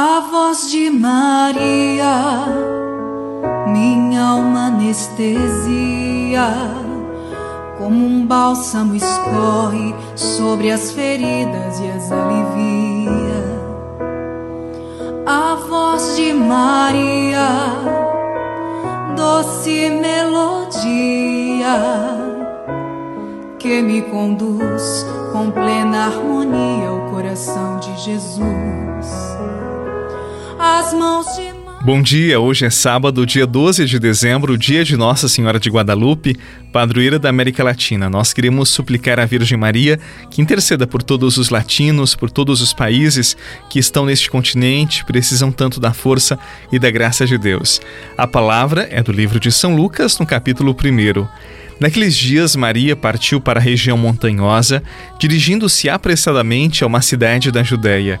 A voz de Maria, minha alma anestesia, como um bálsamo escorre sobre as feridas e as alivia. A voz de Maria, doce melodia, que me conduz com plena harmonia ao coração de Jesus mãos de Bom dia, hoje é sábado, dia 12 de dezembro, dia de Nossa Senhora de Guadalupe, padroeira da América Latina. Nós queremos suplicar à Virgem Maria que interceda por todos os latinos, por todos os países que estão neste continente, precisam tanto da força e da graça de Deus. A palavra é do livro de São Lucas, no capítulo 1. Naqueles dias, Maria partiu para a região montanhosa, dirigindo-se apressadamente a uma cidade da Judéia.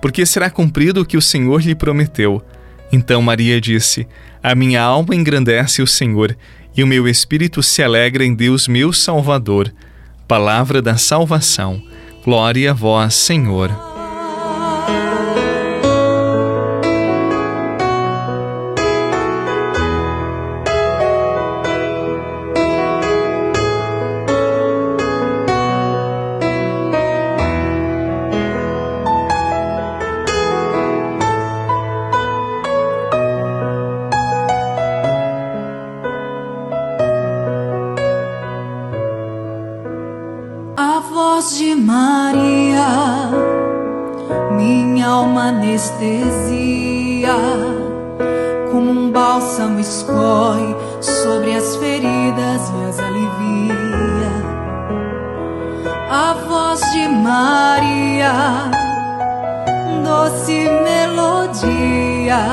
porque será cumprido o que o Senhor lhe prometeu. Então Maria disse: A minha alma engrandece o Senhor, e o meu espírito se alegra em Deus meu Salvador. Palavra da salvação. Glória a vós, Senhor. Voz de Maria, minha alma anestesia, como um bálsamo escorre sobre as feridas e as alivia. A voz de Maria, doce melodia,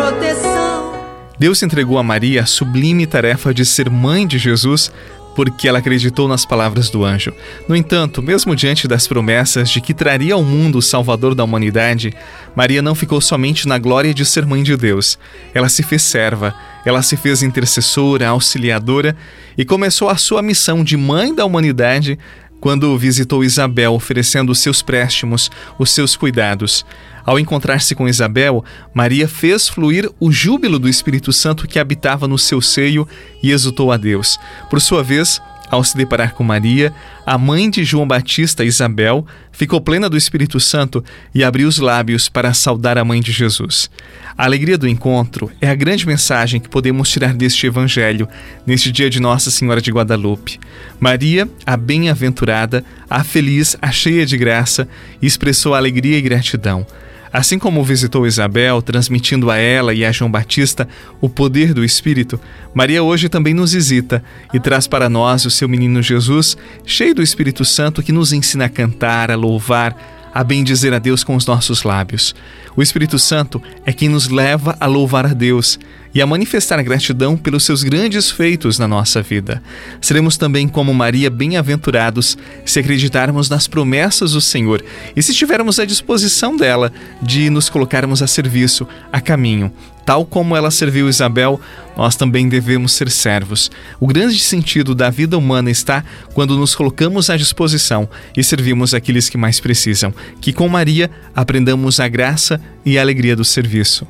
proteção. Deus entregou a Maria a sublime tarefa de ser mãe de Jesus porque ela acreditou nas palavras do anjo. No entanto, mesmo diante das promessas de que traria ao mundo o Salvador da humanidade, Maria não ficou somente na glória de ser mãe de Deus. Ela se fez serva, ela se fez intercessora, auxiliadora e começou a sua missão de mãe da humanidade quando visitou Isabel oferecendo seus préstimos, os seus cuidados. Ao encontrar-se com Isabel, Maria fez fluir o júbilo do Espírito Santo que habitava no seu seio e exultou a Deus. Por sua vez, ao se deparar com Maria, a mãe de João Batista, Isabel, ficou plena do Espírito Santo e abriu os lábios para saudar a mãe de Jesus. A alegria do encontro é a grande mensagem que podemos tirar deste Evangelho, neste dia de Nossa Senhora de Guadalupe. Maria, a bem-aventurada, a feliz, a cheia de graça, expressou alegria e gratidão. Assim como visitou Isabel, transmitindo a ela e a João Batista o poder do Espírito, Maria hoje também nos visita e traz para nós o seu menino Jesus, cheio do Espírito Santo, que nos ensina a cantar, a louvar, a bendizer a Deus com os nossos lábios. O Espírito Santo é quem nos leva a louvar a Deus e a manifestar gratidão pelos seus grandes feitos na nossa vida. Seremos também como Maria bem-aventurados se acreditarmos nas promessas do Senhor e se tivermos a disposição dela de nos colocarmos a serviço, a caminho. Tal como ela serviu Isabel, nós também devemos ser servos. O grande sentido da vida humana está quando nos colocamos à disposição e servimos aqueles que mais precisam. Que com Maria aprendamos a graça e a alegria do serviço.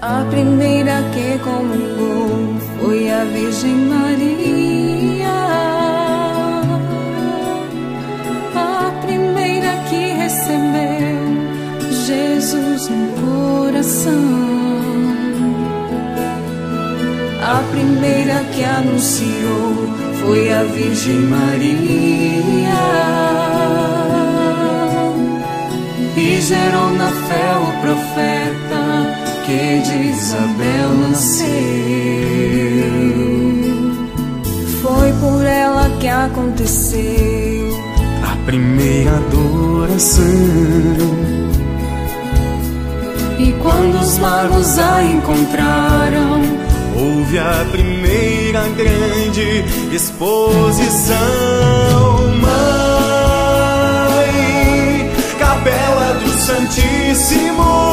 A primeira que comunicou foi a Virgem Maria. A primeira que recebeu Jesus no coração. Primeira que anunciou foi a Virgem Maria. gerou na fé o profeta que de Isabel nasceu. Foi por ela que aconteceu a primeira adoração. E quando os magos a encontraram, a primeira grande exposição. Mãe, capela do Santíssimo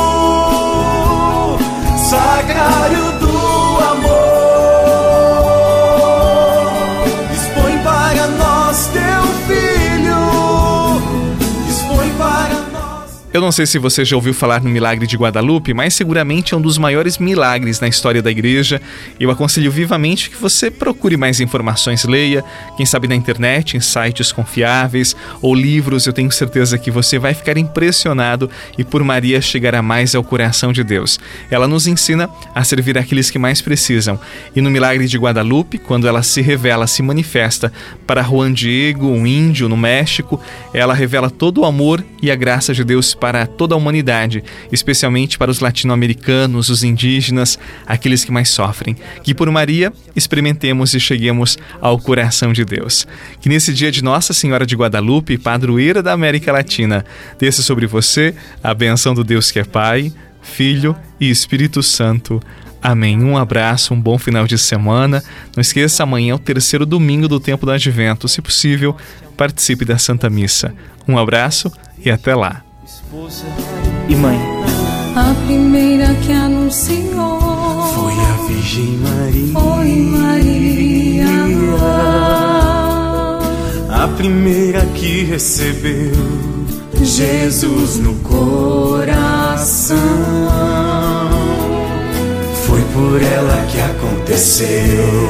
Eu não sei se você já ouviu falar no milagre de Guadalupe, mas seguramente é um dos maiores milagres na história da igreja. Eu aconselho vivamente que você procure mais informações, leia, quem sabe na internet, em sites confiáveis ou livros. Eu tenho certeza que você vai ficar impressionado e por Maria chegará mais ao coração de Deus. Ela nos ensina a servir aqueles que mais precisam. E no milagre de Guadalupe, quando ela se revela, se manifesta para Juan Diego, um índio no México, ela revela todo o amor e a graça de Deus para toda a humanidade, especialmente para os latino-americanos, os indígenas, aqueles que mais sofrem. Que por Maria experimentemos e cheguemos ao coração de Deus. Que nesse dia de Nossa Senhora de Guadalupe, padroeira da América Latina, desça sobre você a benção do Deus que é Pai, Filho e Espírito Santo. Amém. Um abraço, um bom final de semana. Não esqueça, amanhã é o terceiro domingo do tempo do Advento. Se possível, participe da Santa Missa. Um abraço e até lá esposa e mãe. A primeira que anunciou foi a Virgem Maria. Foi Maria. A primeira que recebeu Jesus no coração. Foi por ela que aconteceu.